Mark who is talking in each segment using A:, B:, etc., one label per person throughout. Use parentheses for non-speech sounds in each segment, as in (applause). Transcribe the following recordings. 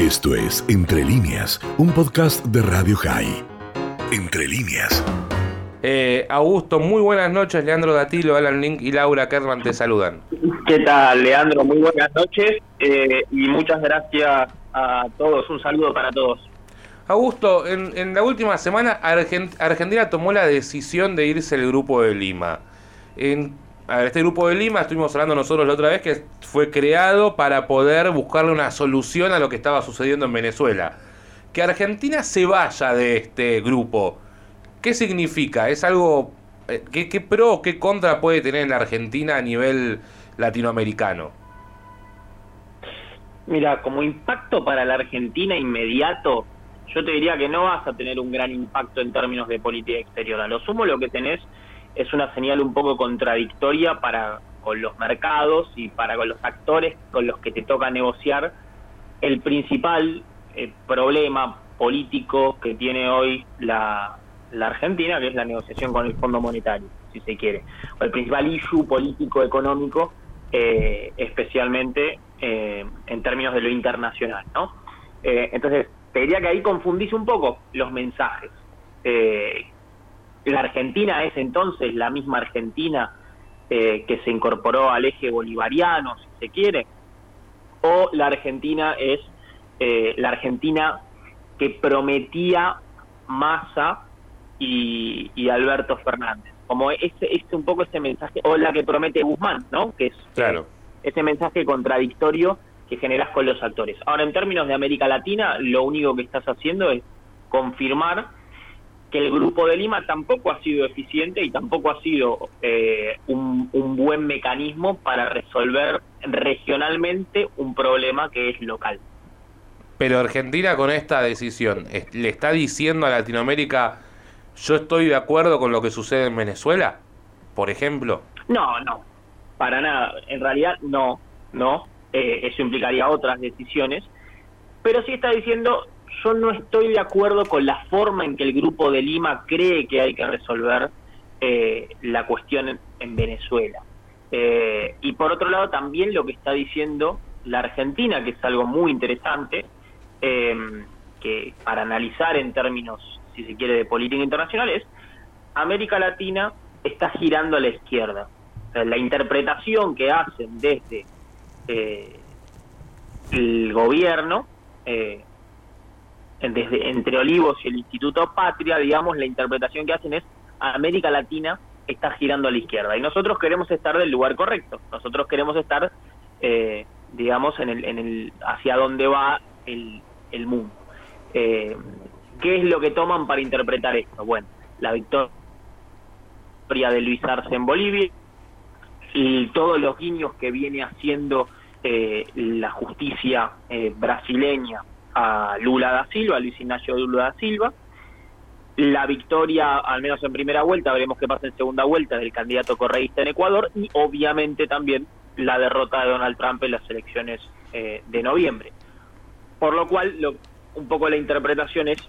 A: Esto es Entre líneas, un podcast de Radio High. Entre líneas.
B: Eh, Augusto, muy buenas noches. Leandro Datilo, Alan Link y Laura Kerman te saludan.
C: ¿Qué tal, Leandro? Muy buenas noches eh, y muchas gracias a todos. Un saludo para todos.
B: Augusto, en, la última semana Argentina tomó la decisión de irse el grupo de Lima. En, este grupo de Lima, estuvimos hablando nosotros la otra vez, que fue creado para poder buscarle una solución a lo que estaba sucediendo en Venezuela. Que Argentina se vaya de este grupo. ¿Qué significa? ¿Es algo... Eh, ¿Qué, qué pro o qué contra puede tener en la Argentina a nivel latinoamericano?
C: Mira, como impacto para la Argentina inmediato, yo te diría que no vas a tener un gran impacto en términos de política exterior. A lo sumo lo que tenés es una señal un poco contradictoria para con los mercados y para con los actores con los que te toca negociar el principal eh, problema político que tiene hoy la, la Argentina, que es la negociación con el Fondo Monetario, si se quiere, o el principal issue político económico, eh, especialmente eh, en términos de lo internacional, ¿no? Eh, entonces, te diría que ahí confundís un poco los mensajes. La Argentina es entonces la misma Argentina que se incorporó al eje bolivariano, si se quiere, o la Argentina es la Argentina que prometía masa y, Alberto Fernández. Como ese, este, un poco ese mensaje, o la que promete Guzmán, ¿no? Que es
B: claro.
C: ese mensaje contradictorio que generas con los actores. Ahora, en términos de América Latina, lo único que estás haciendo es confirmar que el Grupo de Lima tampoco ha sido eficiente y tampoco ha sido eh, un, un, buen mecanismo para resolver regionalmente un problema que es local.
B: Pero Argentina con esta decisión le está diciendo a Latinoamérica yo estoy de acuerdo con lo que sucede en Venezuela, por ejemplo.
C: No, no, para nada. En realidad no, no. Eh, eso implicaría otras decisiones. Pero sí está diciendo, yo no estoy de acuerdo con la forma en que el Grupo de Lima cree que hay que resolver eh, la cuestión en, Venezuela. Eh, y por otro lado, también lo que está diciendo la Argentina, que es algo muy interesante, que para analizar en términos si se quiere, de política internacional es América Latina está girando a la izquierda. la interpretación que hacen desde eh, el gobierno, eh, desde entre Olivos y el Instituto Patria, digamos, la interpretación que hacen es América Latina está girando a la izquierda y nosotros queremos estar del lugar correcto. Nosotros queremos estar, eh, digamos, en el, en el hacia dónde va el, el mundo. Eh, ¿Qué es lo que toman para interpretar esto? Bueno, la victoria de Luis Arce en Bolivia y todos los guiños que viene haciendo eh, la justicia eh, brasileña a Lula da Silva, a Luis Ignacio Lula da Silva, la victoria, al menos en primera vuelta, veremos qué pasa en segunda vuelta, del candidato correísta en Ecuador y obviamente también la derrota de Donald Trump en las elecciones eh, de noviembre. Por lo cual, lo, un poco la interpretación es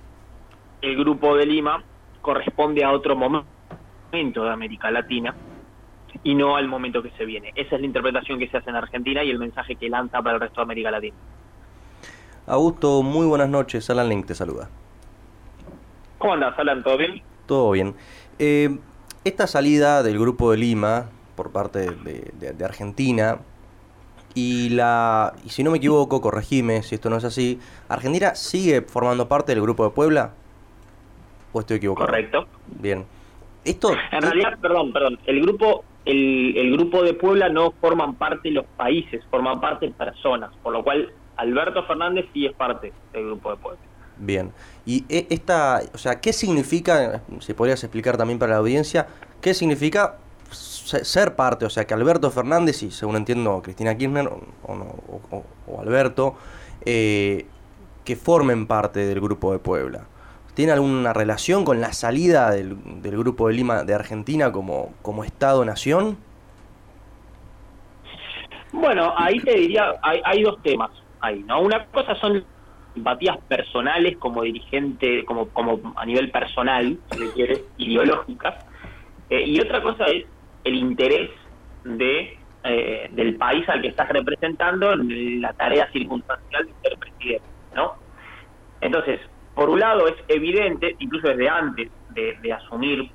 C: el Grupo de Lima corresponde a otro momento de América Latina y no al momento que se viene. Esa es la interpretación que se hace en Argentina y el mensaje que lanza para el resto de América Latina.
D: Augusto, muy buenas noches. Alan Link te saluda.
C: ¿Cómo andas, Alan? ¿Todo bien?
D: Todo bien. Eh, esta salida del Grupo de Lima por parte de, Argentina y la y si no me equivoco, corregime si esto no es así, Argentina sigue formando parte del Grupo de Puebla. ¿O estoy equivocado?
C: Correcto.
D: Bien. Esto,
C: en realidad, perdón, perdón, el grupo, el, el grupo de Puebla no forman parte los países, forman parte personas, por lo cual Alberto Fernández sí es parte del grupo de Puebla.
D: Bien. Y e, esta, o sea, ¿qué significa, si podrías explicar también para la audiencia, qué significa ser parte, o sea, que Alberto Fernández y según entiendo Cristina Kirchner o, o, Alberto, eh, que formen parte del grupo de Puebla? ¿Tiene alguna relación con la salida del, Grupo de Lima de Argentina como, como Estado-Nación?
C: Bueno, ahí te diría, hay, dos temas ahí, ¿no? Una cosa son simpatías personales como dirigente, como, como a nivel personal, si se quiere, (laughs) ideológicas, eh, y otra cosa es el interés de eh, del país al que estás representando en la tarea circunstancial de ser presidente, ¿no? Entonces, por un lado es evidente, incluso desde antes de, asumir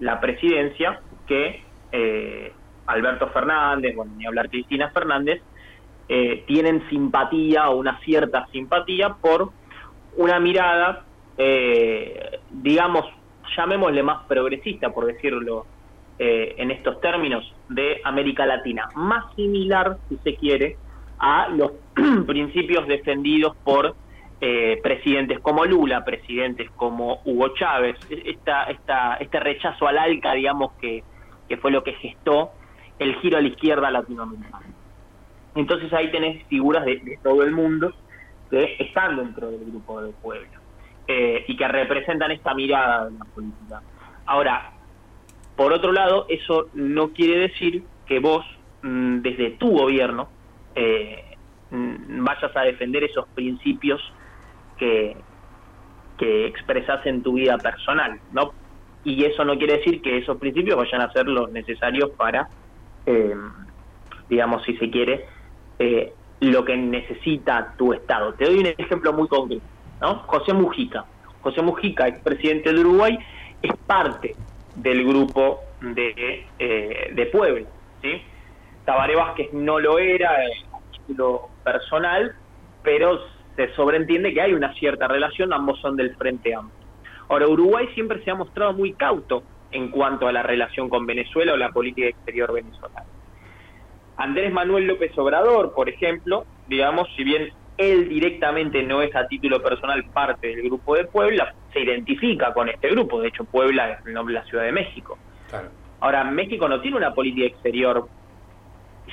C: la presidencia, que eh, Alberto Fernández, bueno, ni hablar Cristina Fernández, eh, tienen simpatía o una cierta simpatía por una mirada, eh, digamos, llamémosle más progresista, por decirlo eh, en estos términos, de América Latina, más similar, si se quiere, a los (clears throat) principios defendidos por eh, presidentes como Lula, presidentes como Hugo Chávez, esta, esta, este rechazo al ALCA, digamos, que, que fue lo que gestó el giro a la izquierda latinoamericana. Entonces ahí tenés figuras de, todo el mundo que están dentro del grupo de Puebla eh, y que representan esta mirada de la política. Ahora, por otro lado, eso no quiere decir que vos, mm, desde tu gobierno, eh, mm, vayas a defender esos principios que, que expresas en tu vida personal, ¿no? Y eso no quiere decir que esos principios vayan a ser los necesarios para, eh, digamos, si se quiere, eh, lo que necesita tu Estado. Te doy un ejemplo muy concreto, ¿no? José Mujica. José Mujica, expresidente de Uruguay, es parte del grupo de, eh, de Puebla, ¿sí? Tabaré Vázquez no lo era a título personal, pero se sobreentiende que hay una cierta relación, ambos son del Frente Amplio. Ahora, Uruguay siempre se ha mostrado muy cauto en cuanto a la relación con Venezuela o la política exterior venezolana. Andrés Manuel López Obrador, por ejemplo, digamos, si bien él directamente no es a título personal parte del grupo de Puebla, se identifica con este grupo. De hecho, Puebla es el nombre de la Ciudad de México. Ahora, México no tiene una política exterior,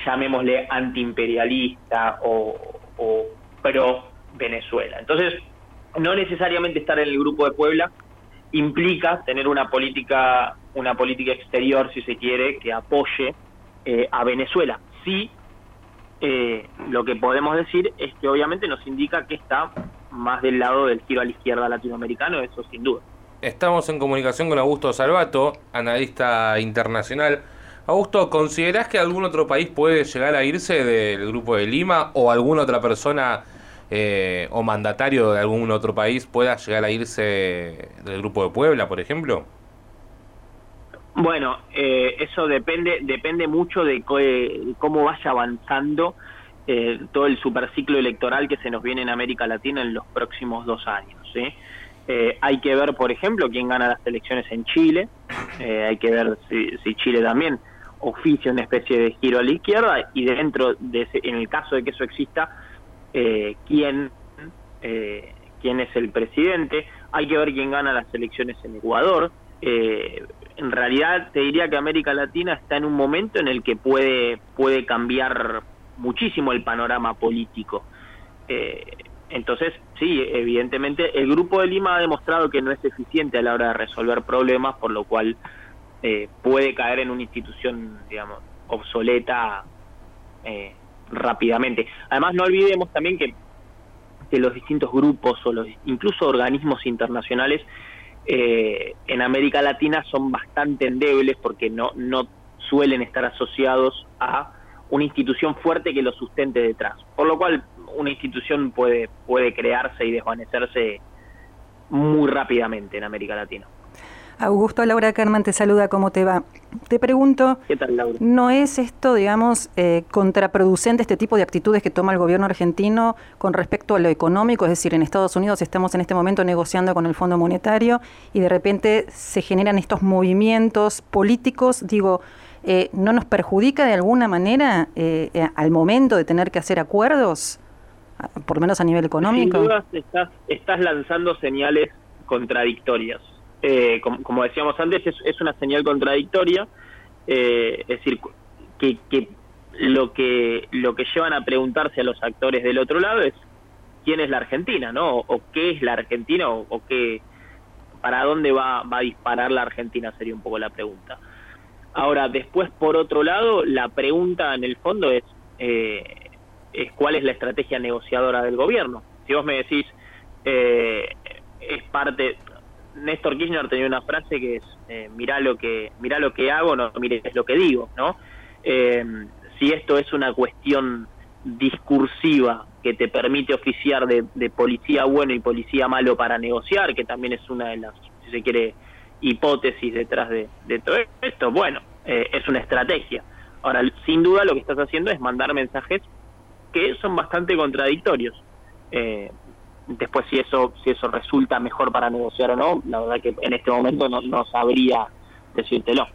C: llamémosle antiimperialista o, o pro Venezuela. Entonces, no necesariamente estar en el grupo de Puebla implica tener una política, una política exterior, si se quiere, que apoye eh, a Venezuela sí eh, lo que podemos decir es que obviamente nos indica que está más del lado del giro a la izquierda latinoamericano, eso sin duda.
B: Estamos en comunicación con Augusto Salvato, analista internacional. Augusto, ¿considerás que algún otro país puede llegar a irse del Grupo de Lima o alguna otra persona eh, o mandatario de algún otro país pueda llegar a irse del Grupo de Puebla, por ejemplo?
C: Bueno, eh, eso depende depende mucho de cómo vaya avanzando eh, todo el superciclo electoral que se nos viene en América Latina en los próximos dos años. Eh, hay que ver, por ejemplo, quién gana las elecciones en Chile. hay que ver si, Chile también oficia una especie de giro a la izquierda y dentro de en el caso de que eso exista, quién quién es el presidente. Hay que ver quién gana las elecciones en Ecuador. Eh, en realidad te diría que América Latina está en un momento en el que puede, puede cambiar muchísimo el panorama político. Eh, entonces, sí, evidentemente el Grupo de Lima ha demostrado que no es eficiente a la hora de resolver problemas, por lo cual eh, puede caer en una institución, digamos, obsoleta eh, rápidamente. Además, no olvidemos también que, que los distintos grupos o los incluso organismos internacionales eh, en América Latina son bastante endebles porque no, no suelen estar asociados a una institución fuerte que lo sustente detrás. Por lo cual una institución puede, puede crearse y desvanecerse muy rápidamente en América Latina.
E: Augusto, Laura Kerman te saluda, ¿cómo te va? Te pregunto,
C: ¿Qué tal, Laura?
E: ¿no es esto, digamos, eh, contraproducente este tipo de actitudes que toma el gobierno argentino con respecto a lo económico? Es decir, en Estados Unidos estamos en este momento negociando con el Fondo Monetario y de repente se generan estos movimientos políticos, digo, eh, ¿no nos perjudica de alguna manera eh, al momento de tener que hacer acuerdos, por lo menos a nivel económico?
C: Sin duda estás, estás lanzando señales contradictorias eh, como, decíamos antes, es, una señal contradictoria, eh, es decir, que, lo que lo que llevan a preguntarse a los actores del otro lado es quién es la Argentina, ¿no? O, qué es la Argentina o, qué para dónde va, va a disparar la Argentina sería un poco la pregunta. Ahora, después por otro lado, la pregunta en el fondo es eh, es cuál es la estrategia negociadora del gobierno. Si vos me decís es parte Néstor Kirchner tenía una frase que es eh, mirá lo que mirá lo que hago, no mires lo que digo, ¿no? Eh, si esto es una cuestión discursiva que te permite oficiar de, policía bueno y policía malo para negociar, que también es una de las, si se quiere, hipótesis detrás de, de todo esto. Bueno, eh, es una estrategia. Ahora, sin duda lo que estás haciendo es mandar mensajes que son bastante contradictorios. Eh, después si eso si eso resulta mejor para negociar o no, la verdad que en este momento no, no sabría decírtelo.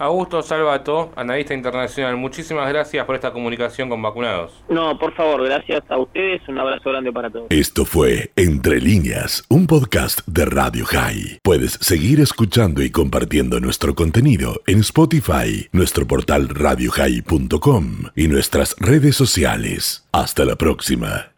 B: Augusto Salvato, analista internacional, muchísimas gracias por esta comunicación con vacunados.
C: No, por favor, gracias a ustedes, un abrazo grande para todos.
A: Esto fue Entre líneas, un podcast de Radio High. Puedes seguir escuchando y compartiendo nuestro contenido en Spotify, nuestro portal radiohigh.com y nuestras redes sociales. Hasta la próxima.